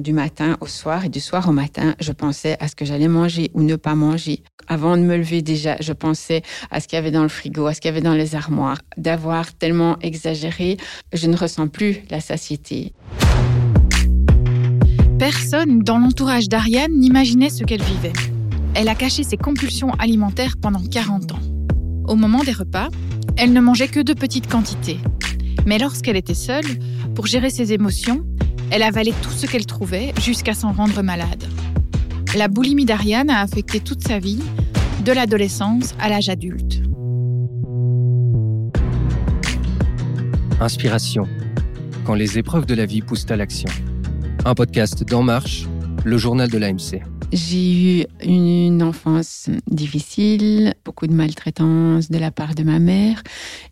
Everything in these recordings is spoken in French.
Du matin au soir et du soir au matin, je pensais à ce que j'allais manger ou ne pas manger. Avant de me lever déjà, je pensais à ce qu'il y avait dans le frigo, à ce qu'il y avait dans les armoires. D'avoir tellement exagéré, je ne ressens plus la satiété. Personne dans l'entourage d'Ariane n'imaginait ce qu'elle vivait. Elle a caché ses compulsions alimentaires pendant 40 ans. Au moment des repas, elle ne mangeait que de petites quantités. Mais lorsqu'elle était seule, pour gérer ses émotions, elle avalait tout ce qu'elle trouvait jusqu'à s'en rendre malade. La boulimie d'Ariane a affecté toute sa vie, de l'adolescence à l'âge adulte. Inspiration. Quand les épreuves de la vie poussent à l'action. Un podcast d'En Marche, le journal de l'AMC. J'ai eu une enfance difficile, beaucoup de maltraitance de la part de ma mère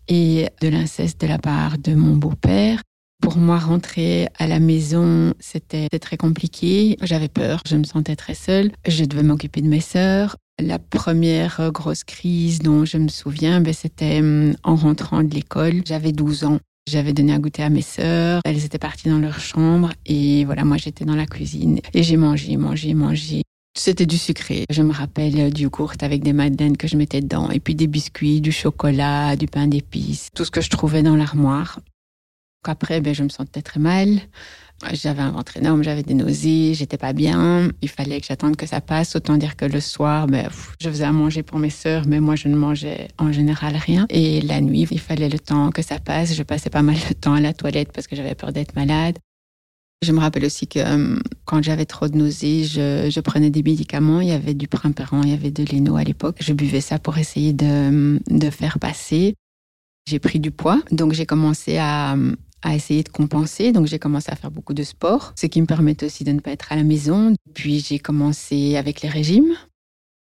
et de l'inceste de la part de mon beau-père. Pour moi, rentrer à la maison, c'était très compliqué. J'avais peur, je me sentais très seule. Je devais m'occuper de mes sœurs. La première grosse crise dont je me souviens, ben, c'était hum, en rentrant de l'école. J'avais 12 ans. J'avais donné à goûter à mes sœurs. Elles étaient parties dans leur chambre. Et voilà, moi, j'étais dans la cuisine. Et j'ai mangé, mangé, mangé. C'était du sucré. Je me rappelle du yogourt avec des madeleines que je mettais dedans. Et puis des biscuits, du chocolat, du pain d'épices. Tout ce que je trouvais dans l'armoire. Après, ben, je me sentais très mal. J'avais un ventre énorme, j'avais des nausées, j'étais pas bien. Il fallait que j'attende que ça passe. Autant dire que le soir, ben, je faisais à manger pour mes sœurs, mais moi, je ne mangeais en général rien. Et la nuit, il fallait le temps que ça passe. Je passais pas mal de temps à la toilette parce que j'avais peur d'être malade. Je me rappelle aussi que euh, quand j'avais trop de nausées, je, prenais des médicaments. Il y avait du primperant, il y avait de l'Eno à l'époque. Je buvais ça pour essayer de, de faire passer. J'ai pris du poids, donc j'ai commencé à, à essayer de compenser. Donc j'ai commencé à faire beaucoup de sport, ce qui me permettait aussi de ne pas être à la maison. Puis j'ai commencé avec les régimes.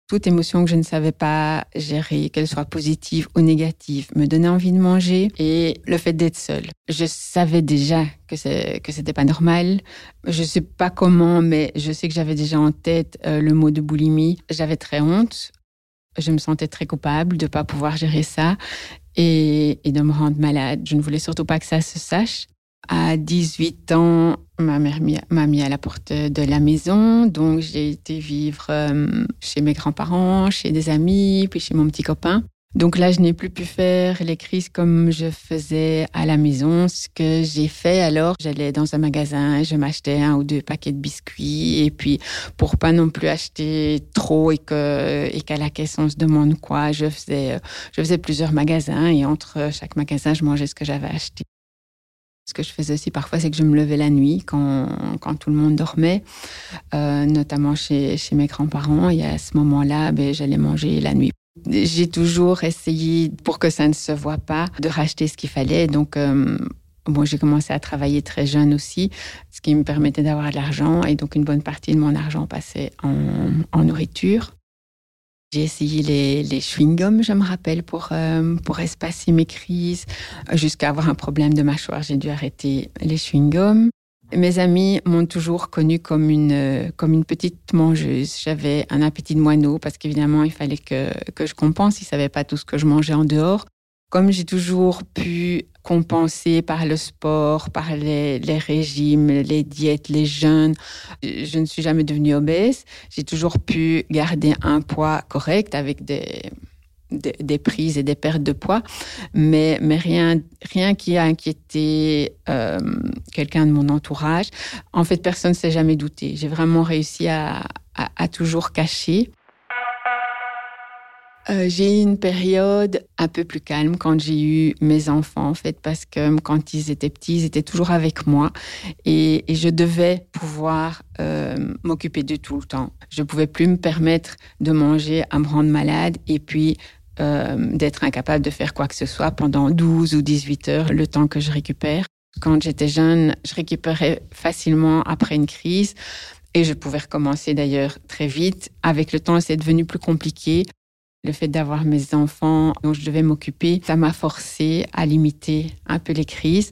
Toute émotion que je ne savais pas gérer, qu'elle soit positive ou négative, me donnait envie de manger. Et le fait d'être seule, je savais déjà que c'est que c'était pas normal. Je sais pas comment, mais je sais que j'avais déjà en tête euh, le mot de boulimie. J'avais très honte. Je me sentais très coupable de ne pas pouvoir gérer ça et, de me rendre malade. Je ne voulais surtout pas que ça se sache. À 18 ans, ma mère m'a mis à la porte de la maison. Donc, j'ai été vivre euh, chez mes grands-parents, chez des amis, puis chez mon petit copain. Donc là, je n'ai plus pu faire les crises comme je faisais à la maison. Ce que j'ai fait alors, j'allais dans un magasin, je m'achetais un ou deux paquets de biscuits et puis pour pas non plus acheter trop et que et qu'à la caisse on se demande quoi, je faisais je faisais plusieurs magasins et entre chaque magasin, je mangeais ce que j'avais acheté. Ce que je faisais aussi parfois, c'est que je me levais la nuit quand, quand tout le monde dormait, euh, notamment chez, chez mes grands-parents. Et à ce moment-là, ben, j'allais manger la nuit. J'ai toujours essayé, pour que ça ne se voit pas, de racheter ce qu'il fallait. Donc, euh, bon, j'ai commencé à travailler très jeune aussi, ce qui me permettait d'avoir de l'argent. Et donc, une bonne partie de mon argent passait en, nourriture. J'ai essayé les, les chewing-gums, je me rappelle, pour, euh, pour espacer mes crises. Jusqu'à avoir un problème de mâchoire, j'ai dû arrêter les chewing-gums. Mes amis m'ont toujours connue comme une, comme une petite mangeuse. J'avais un appétit de moineau parce qu'évidemment, il fallait que, que je compense. Ils ne savaient pas tout ce que je mangeais en dehors. Comme j'ai toujours pu compenser par le sport, par les, les, régimes, les diètes, les jeûnes, je ne suis jamais devenue obèse. J'ai toujours pu garder un poids correct avec des, des, prises et des pertes de poids, mais, mais rien, rien qui a inquiété euh, quelqu'un de mon entourage. En fait, personne ne s'est jamais douté. J'ai vraiment réussi à, à, toujours cacher. Euh, j'ai eu une période un peu plus calme quand j'ai eu mes enfants, en fait, parce que quand ils étaient petits, ils étaient toujours avec moi et, je devais pouvoir euh, m'occuper de tout le temps. Je pouvais plus me permettre de manger à me rendre malade et puis euh, d'être incapable de faire quoi que ce soit pendant 12 ou 18 heures, le temps que je récupère. Quand j'étais jeune, je récupérais facilement après une crise et je pouvais recommencer d'ailleurs très vite. Avec le temps, c'est devenu plus compliqué. Le fait d'avoir mes enfants dont je devais m'occuper, ça m'a forcé à limiter un peu les crises.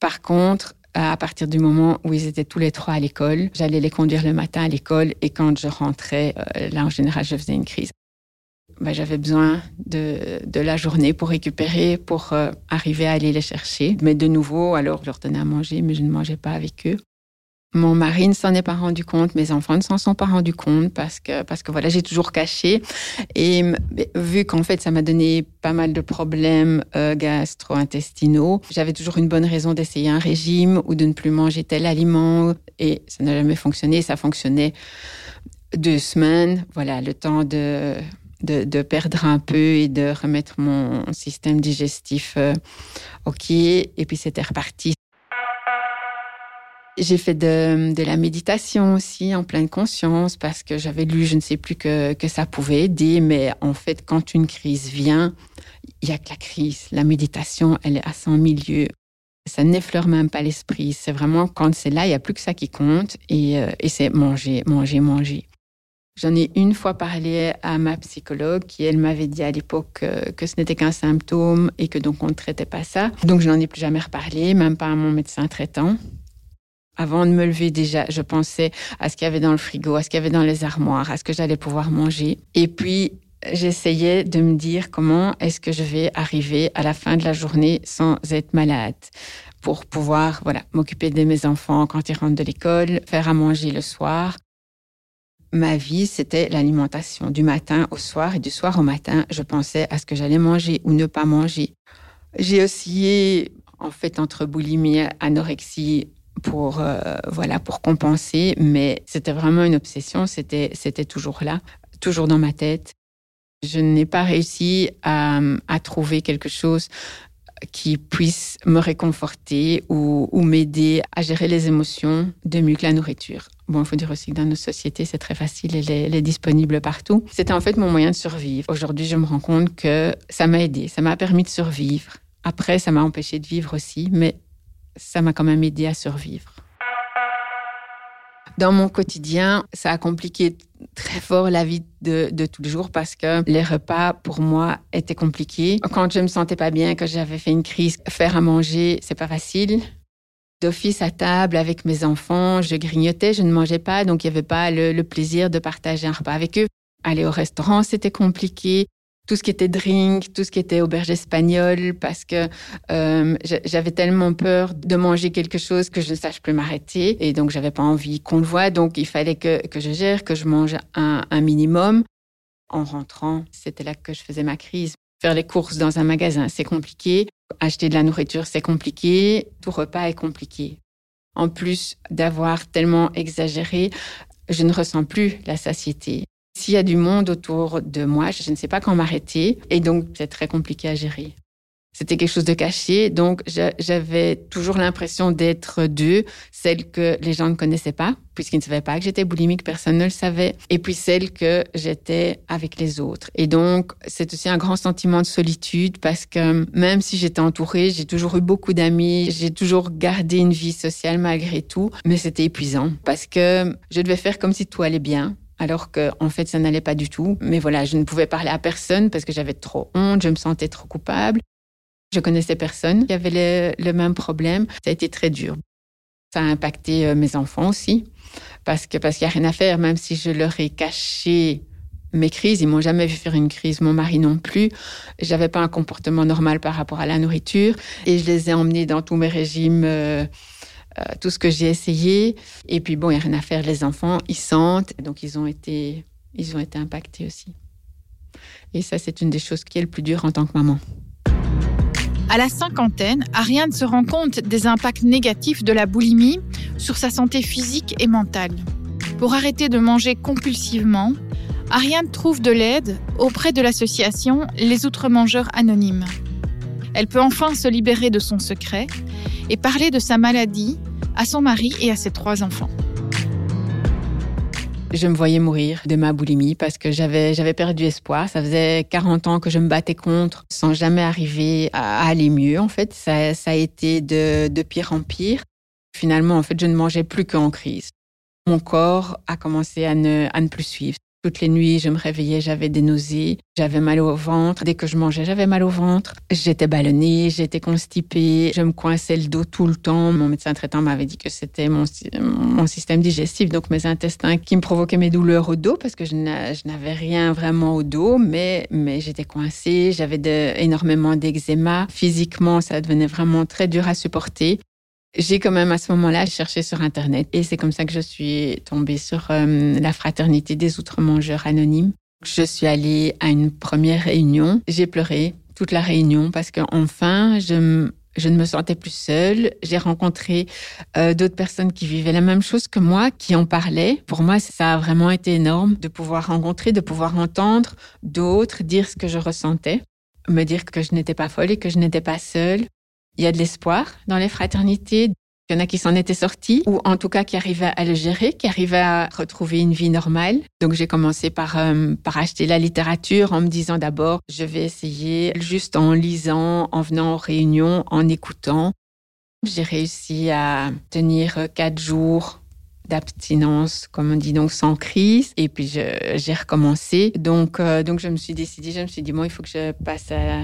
Par contre, à partir du moment où ils étaient tous les trois à l'école, j'allais les conduire le matin à l'école et quand je rentrais, euh, là en général, je faisais une crise. Bah, j'avais besoin de, la journée pour récupérer, pour euh, arriver à aller les chercher. Mais de nouveau, alors je leur donnais à manger, mais je ne mangeais pas avec eux. Mon mari ne s'en est pas rendu compte, mes enfants ne s'en sont pas rendus compte parce que, parce que voilà, j'ai toujours caché. Et vu qu'en fait, ça m'a donné pas mal de problèmes euh, gastro-intestinaux, j'avais toujours une bonne raison d'essayer un régime ou de ne plus manger tel aliment. Et ça n'a jamais fonctionné. Ça fonctionnait deux semaines. Voilà, le temps de, de, perdre un peu et de remettre mon système digestif euh, OK. Et puis, c'était reparti. J'ai fait de, la méditation aussi en pleine conscience parce que j'avais lu, je ne sais plus, que, que ça pouvait aider. Mais en fait, quand une crise vient, il y a que la crise. La méditation, elle est à son milieu. Ça n'effleure même pas l'esprit. C'est vraiment quand c'est là, il n'y a plus que ça qui compte. Et, euh, et c'est manger, manger, manger. J'en ai une fois parlé à ma psychologue qui, elle, m'avait dit à l'époque que, que ce n'était qu'un symptôme et que donc on ne traitait pas ça. Donc je n'en ai plus jamais reparlé, même pas à mon médecin traitant. Avant de me lever déjà, je pensais à ce qu'il y avait dans le frigo, à ce qu'il y avait dans les armoires, à ce que j'allais pouvoir manger. Et puis, j'essayais de me dire comment est-ce que je vais arriver à la fin de la journée sans être malade pour pouvoir voilà m'occuper de mes enfants quand ils rentrent de l'école, faire à manger le soir. Ma vie, c'était l'alimentation du matin au soir et du soir au matin. Je pensais à ce que j'allais manger ou ne pas manger. J'ai oscillé en fait entre boulimie anorexie pour euh, voilà pour compenser mais c'était vraiment une obsession c'était c'était toujours là toujours dans ma tête je n'ai pas réussi à, à, trouver quelque chose qui puisse me réconforter ou, ou m'aider à gérer les émotions de mieux que la nourriture. Bon, il faut dire aussi que dans nos sociétés, c'est très facile, elle est, elle est disponible partout. C'était en fait mon moyen de survivre. Aujourd'hui, je me rends compte que ça m'a aidé, ça m'a permis de survivre. Après, ça m'a empêché de vivre aussi, mais ça m'a quand même aidé à survivre. Dans mon quotidien, ça a compliqué très fort la vie de, de, tous les jours parce que les repas pour moi étaient compliqués. Quand je me sentais pas bien, que j'avais fait une crise, faire à manger, c'est pas facile. D'office à table avec mes enfants, je grignotais, je ne mangeais pas, donc il n'y avait pas le, le plaisir de partager un repas avec eux. Aller au restaurant, c'était compliqué tout ce qui était drink, tout ce qui était auberge espagnole, parce que euh, j'avais tellement peur de manger quelque chose que je ne sache plus m'arrêter. Et donc, j'avais pas envie qu'on le voit. Donc, il fallait que, que je gère, que je mange un, un minimum. En rentrant, c'était là que je faisais ma crise. Faire les courses dans un magasin, c'est compliqué. Acheter de la nourriture, c'est compliqué. Tout repas est compliqué. En plus d'avoir tellement exagéré, je ne ressens plus la satiété. S'il y a du monde autour de moi, je ne sais pas quand m'arrêter. Et donc, c'est très compliqué à gérer. C'était quelque chose de caché. Donc, j'avais toujours l'impression d'être deux, celle que les gens ne connaissaient pas, puisqu'ils ne savaient pas que j'étais boulimique, personne ne le savait. Et puis celle que j'étais avec les autres. Et donc, c'est aussi un grand sentiment de solitude parce que même si j'étais entourée, j'ai toujours eu beaucoup d'amis, j'ai toujours gardé une vie sociale malgré tout, mais c'était épuisant parce que je devais faire comme si tout allait bien alors qu'en en fait, ça n'allait pas du tout. Mais voilà, je ne pouvais parler à personne parce que j'avais trop honte, je me sentais trop coupable. Je connaissais personne qui avait le, même problème. Ça a été très dur. Ça a impacté euh, mes enfants aussi, parce que parce qu'il n'y a rien à faire, même si je leur ai caché mes crises, ils m'ont jamais vu faire une crise, mon mari non plus. J'avais pas un comportement normal par rapport à la nourriture et je les ai emmenés dans tous mes régimes. Euh, euh, tout ce que j'ai essayé. Et puis bon, il n'y a rien à faire, les enfants, ils sentent, donc ils ont été, ils ont été impactés aussi. Et ça, c'est une des choses qui est le plus dur en tant que maman. À la cinquantaine, Ariane se rend compte des impacts négatifs de la boulimie sur sa santé physique et mentale. Pour arrêter de manger compulsivement, Ariane trouve de l'aide auprès de l'association Les Outre-Mangeurs Anonymes. Elle peut enfin se libérer de son secret et parler de sa maladie à son mari et à ses trois enfants. Je me voyais mourir de ma boulimie parce que j'avais j'avais perdu espoir. Ça faisait 40 ans que je me battais contre sans jamais arriver à aller mieux. En fait, ça, ça a été de, de pire en pire. Finalement, en fait, je ne mangeais plus qu'en crise. Mon corps a commencé à ne, à ne plus suivre. Toutes les nuits, je me réveillais, j'avais des nausées, j'avais mal au ventre. Dès que je mangeais, j'avais mal au ventre. J'étais ballonnée, j'étais constipée, je me coinçais le dos tout le temps. Mon médecin traitant m'avait dit que c'était mon, système digestif, donc mes intestins qui me provoquaient mes douleurs au dos parce que je n'avais rien vraiment au dos, mais j'étais coincée, j'avais énormément d'eczéma. Physiquement, ça devenait vraiment très dur à supporter. J'ai quand même à ce moment-là cherché sur Internet et c'est comme ça que je suis tombée sur euh, la fraternité des outre-mangeurs anonymes. Je suis allée à une première réunion. J'ai pleuré toute la réunion parce qu'enfin, je, je ne me sentais plus seule. J'ai rencontré euh, d'autres personnes qui vivaient la même chose que moi, qui en parlaient. Pour moi, ça a vraiment été énorme de pouvoir rencontrer, de pouvoir entendre d'autres dire ce que je ressentais, me dire que je n'étais pas folle et que je n'étais pas seule. Il y a de l'espoir dans les fraternités. Il y en a qui s'en étaient sortis, ou en tout cas qui arrivaient à le gérer, qui arrivaient à retrouver une vie normale. Donc j'ai commencé par, euh, acheter la littérature en me disant d'abord, je vais essayer juste en lisant, en venant aux réunions, en écoutant. J'ai réussi à tenir quatre jours d'abstinence, comme on dit, donc sans crise. Et puis j'ai recommencé. Donc, euh, donc je me suis décidée, je me suis dit, bon, il faut que je passe à,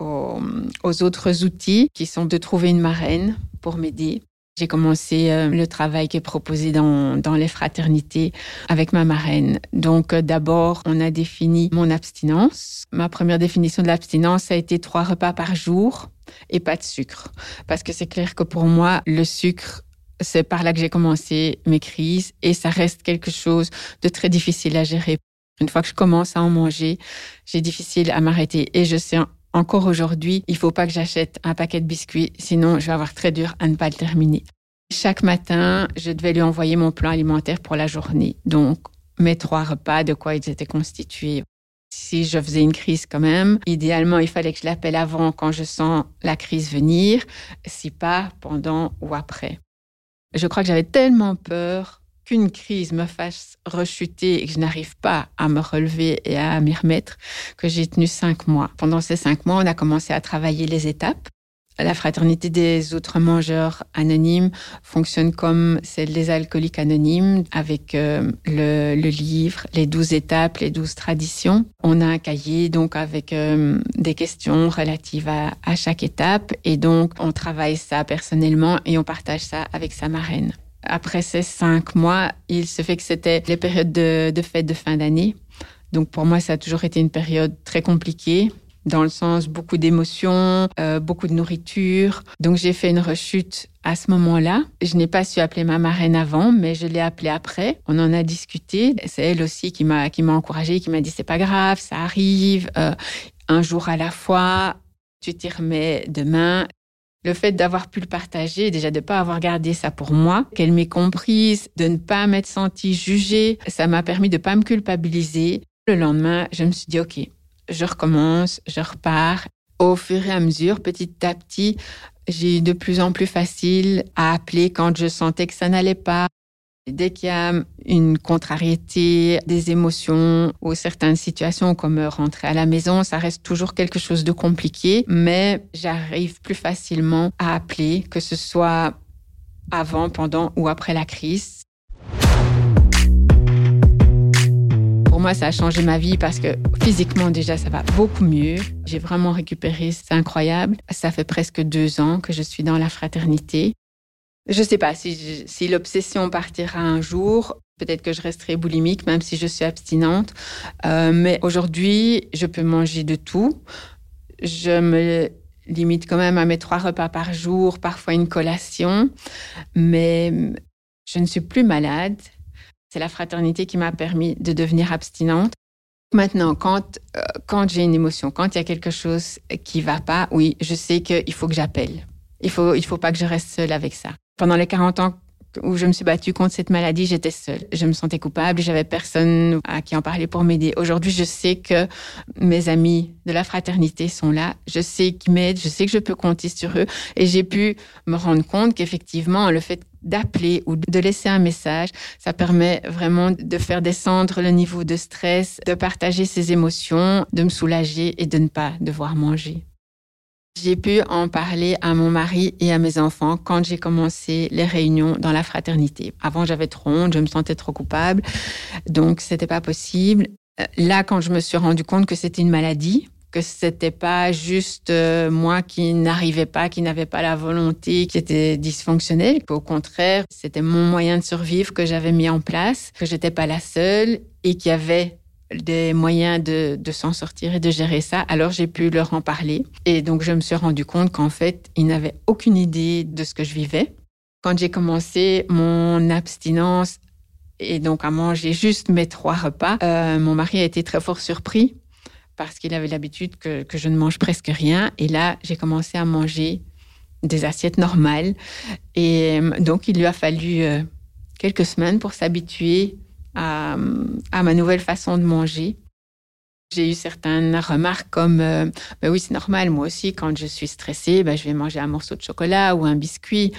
aux, autres outils qui sont de trouver une marraine pour m'aider. J'ai commencé euh, le travail qui est proposé dans, les fraternités avec ma marraine. Donc euh, d'abord, on a défini mon abstinence. Ma première définition de l'abstinence a été trois repas par jour et pas de sucre. Parce que c'est clair que pour moi, le sucre, c'est par là que j'ai commencé mes crises et ça reste quelque chose de très difficile à gérer. Une fois que je commence à en manger, j'ai difficile à m'arrêter et je sais encore aujourd'hui, il faut pas que j'achète un paquet de biscuits, sinon je vais avoir très dur à ne pas le terminer. Chaque matin, je devais lui envoyer mon plan alimentaire pour la journée. Donc, mes trois repas, de quoi ils étaient constitués. Si je faisais une crise quand même, idéalement, il fallait que je l'appelle avant quand je sens la crise venir, si pas pendant ou après. Je crois que j'avais tellement peur qu'une crise me fasse rechuter et que je n'arrive pas à me relever et à m'y remettre, que j'ai tenu cinq mois. Pendant ces cinq mois, on a commencé à travailler les étapes. La fraternité des autres mangeurs anonymes fonctionne comme celle des alcooliques anonymes, avec euh, le, livre, les douze étapes, les douze traditions. On a un cahier donc avec euh, des questions relatives à, à chaque étape, et donc on travaille ça personnellement et on partage ça avec sa marraine. Après ces cinq mois, il se fait que c'était les périodes de, de fête de fin d'année. Donc pour moi, ça a toujours été une période très compliquée, dans le sens beaucoup d'émotions, euh, beaucoup de nourriture. Donc j'ai fait une rechute à ce moment-là. Je n'ai pas su appeler ma marraine avant, mais je l'ai appelée après. On en a discuté. C'est elle aussi qui m'a qui m'a encouragée, qui m'a dit c'est pas grave, ça arrive, euh, un jour à la fois. Tu t'y remets demain. Le fait d'avoir pu le partager, déjà de ne pas avoir gardé ça pour moi, qu'elle m'ait comprise, de ne pas m'être sentie jugée, ça m'a permis de pas me culpabiliser. Le lendemain, je me suis dit, OK, je recommence, je repars. Au fur et à mesure, petit à petit, j'ai eu de plus en plus facile à appeler quand je sentais que ça n'allait pas, Dès qu'il y a une contrariété, des émotions ou certaines situations comme rentrer à la maison, ça reste toujours quelque chose de compliqué, mais j'arrive plus facilement à appeler, que ce soit avant, pendant ou après la crise. Pour moi, ça a changé ma vie parce que physiquement déjà, ça va beaucoup mieux. J'ai vraiment récupéré, c'est incroyable. Ça fait presque deux ans que je suis dans la fraternité. Je ne sais pas si, si l'obsession partira un jour. Peut-être que je resterai boulimique, même si je suis abstinente. Euh, mais aujourd'hui, je peux manger de tout. Je me limite quand même à mes trois repas par jour, parfois une collation. Mais je ne suis plus malade. C'est la fraternité qui m'a permis de devenir abstinente. Maintenant, quand, euh, quand j'ai une émotion, quand il y a quelque chose qui va pas, oui, je sais qu'il faut que j'appelle. Il faut, il faut pas que je reste seule avec ça. Pendant les 40 ans où je me suis battue contre cette maladie, j'étais seule. Je me sentais coupable, j'avais personne à qui en parler pour m'aider. Aujourd'hui, je sais que mes amis de la fraternité sont là. Je sais qu'ils m'aident, je sais que je peux compter sur eux. Et j'ai pu me rendre compte qu'effectivement, le fait d'appeler ou de laisser un message, ça permet vraiment de faire descendre le niveau de stress, de partager ses émotions, de me soulager et de ne pas devoir manger. J'ai pu en parler à mon mari et à mes enfants quand j'ai commencé les réunions dans la fraternité. Avant, j'avais trop honte, je me sentais trop coupable, donc c'était pas possible. Euh, là, quand je me suis rendu compte que c'était une maladie, que c'était pas juste euh, moi qui n'arrivais pas, qui n'avais pas la volonté, qui était dysfonctionnel, qu'au contraire, c'était mon moyen de survivre que j'avais mis en place, que j'étais pas la seule et qu'il y avait des moyens de, s'en sortir et de gérer ça. Alors j'ai pu leur en parler. Et donc je me suis rendu compte qu'en fait, ils n'avaient aucune idée de ce que je vivais. Quand j'ai commencé mon abstinence et donc à manger juste mes trois repas, euh, mon mari a été très fort surpris parce qu'il avait l'habitude que, que, je ne mange presque rien. Et là, j'ai commencé à manger des assiettes normales. Et euh, donc, il lui a fallu euh, quelques semaines pour s'habituer à, ma nouvelle façon de manger. J'ai eu certaines remarques comme euh, ben oui, c'est normal, moi aussi, quand je suis stressée, ben, je vais manger un morceau de chocolat ou un biscuit.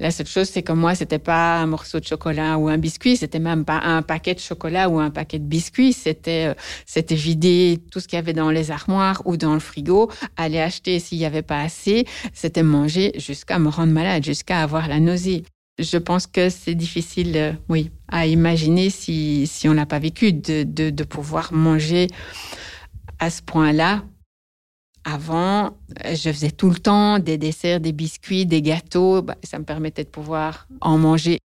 La seule chose, c'est que moi, c'était pas un morceau de chocolat ou un biscuit, c'était même pas un paquet de chocolat ou un paquet de biscuits. C'était, euh, c'était vider tout ce qu'il y avait dans les armoires ou dans le frigo, aller acheter s'il y avait pas assez. C'était manger jusqu'à me rendre malade, jusqu'à avoir la nausée. Je pense que c'est difficile, euh, oui, à imaginer si, on n'a pas vécu de, pouvoir manger à ce point-là. Avant, je faisais tout le temps des desserts, des biscuits, des gâteaux. Bah, ça me permettait de pouvoir en manger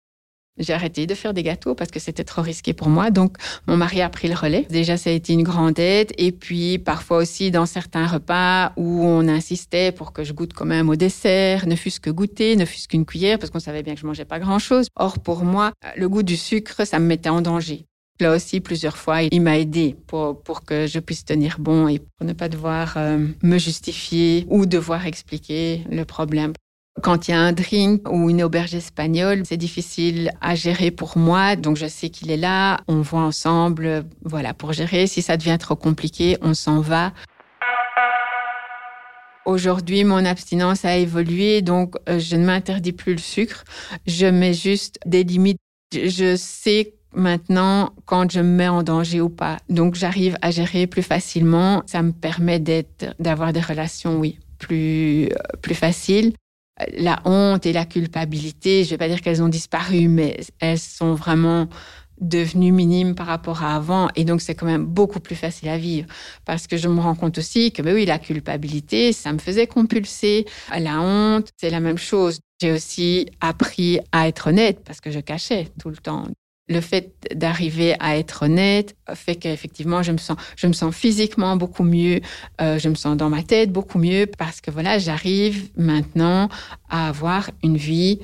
j'ai arrêté de faire des gâteaux parce que c'était trop risqué pour moi. Donc, mon mari a pris le relais. Déjà, ça a été une grande aide. Et puis, parfois aussi, dans certains repas où on insistait pour que je goûte quand même au dessert, ne fût-ce que goûter, ne fût-ce qu'une cuillère, parce qu'on savait bien que je mangeais pas grand-chose. Or, pour moi, le goût du sucre, ça me mettait en danger. Là aussi, plusieurs fois, il m'a aidé pour, que je puisse tenir bon et pour ne pas devoir euh, me justifier ou devoir expliquer le problème. Quand il y a un drink ou une auberge espagnole, c'est difficile à gérer pour moi. Donc, je sais qu'il est là. On voit ensemble, voilà, pour gérer. Si ça devient trop compliqué, on s'en va. Aujourd'hui, mon abstinence a évolué, donc euh, je ne m'interdis plus le sucre. Je mets juste des limites. Je sais maintenant quand je me mets en danger ou pas. Donc, j'arrive à gérer plus facilement. Ça me permet d'être, d'avoir des relations, oui, plus, euh, plus faciles la honte et la culpabilité, je ne vais pas dire qu'elles ont disparu, mais elles sont vraiment devenues minimes par rapport à avant. Et donc, c'est quand même beaucoup plus facile à vivre. Parce que je me rends compte aussi que, ben oui, la culpabilité, ça me faisait compulser. La honte, c'est la même chose. J'ai aussi appris à être honnête parce que je cachais tout le temps le fait d'arriver à être honnête fait qu'effectivement je me sens je me sens physiquement beaucoup mieux euh, je me sens dans ma tête beaucoup mieux parce que voilà j'arrive maintenant à avoir une vie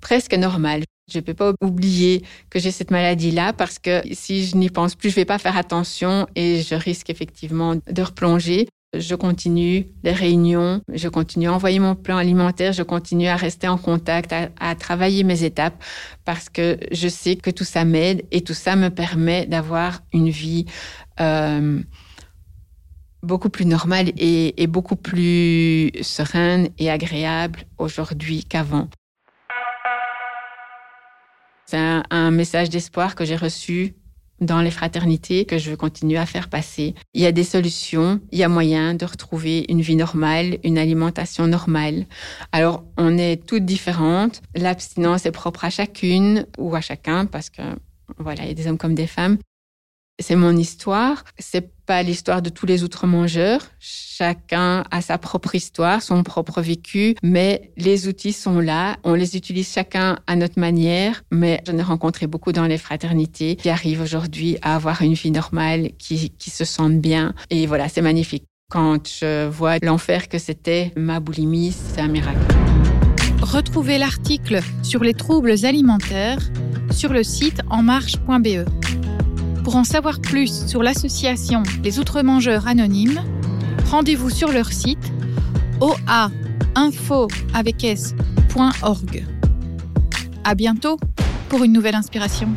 presque normale je ne peux pas oublier que j'ai cette maladie-là parce que si je n'y pense plus, je ne vais pas faire attention et je risque effectivement de replonger. Je continue les réunions, je continue à envoyer mon plan alimentaire, je continue à rester en contact, à, travailler mes étapes parce que je sais que tout ça m'aide et tout ça me permet d'avoir une vie euh, beaucoup plus normale et, beaucoup plus sereine et agréable aujourd'hui qu'avant. C'est un message d'espoir que j'ai reçu dans les fraternités que je veux continuer à faire passer. Il y a des solutions, il y a moyen de retrouver une vie normale, une alimentation normale. Alors, on est toutes différentes. L'abstinence est propre à chacune ou à chacun parce que, voilà, il y a des hommes comme des femmes. C'est mon histoire. C'est pas l'histoire de tous les autres mangeurs. Chacun a sa propre histoire, son propre vécu, mais les outils sont là. On les utilise chacun à notre manière. Mais j'en ai rencontré beaucoup dans les fraternités qui arrivent aujourd'hui à avoir une vie normale, qui, qui se sentent bien. Et voilà, c'est magnifique. Quand je vois l'enfer que c'était ma boulimie, c'est un miracle. Retrouvez l'article sur les troubles alimentaires sur le site enmarche.be. Pour en savoir plus sur l'association Les Outre-Mangeurs Anonymes, rendez-vous sur leur site oainfo.org. À bientôt pour une nouvelle inspiration.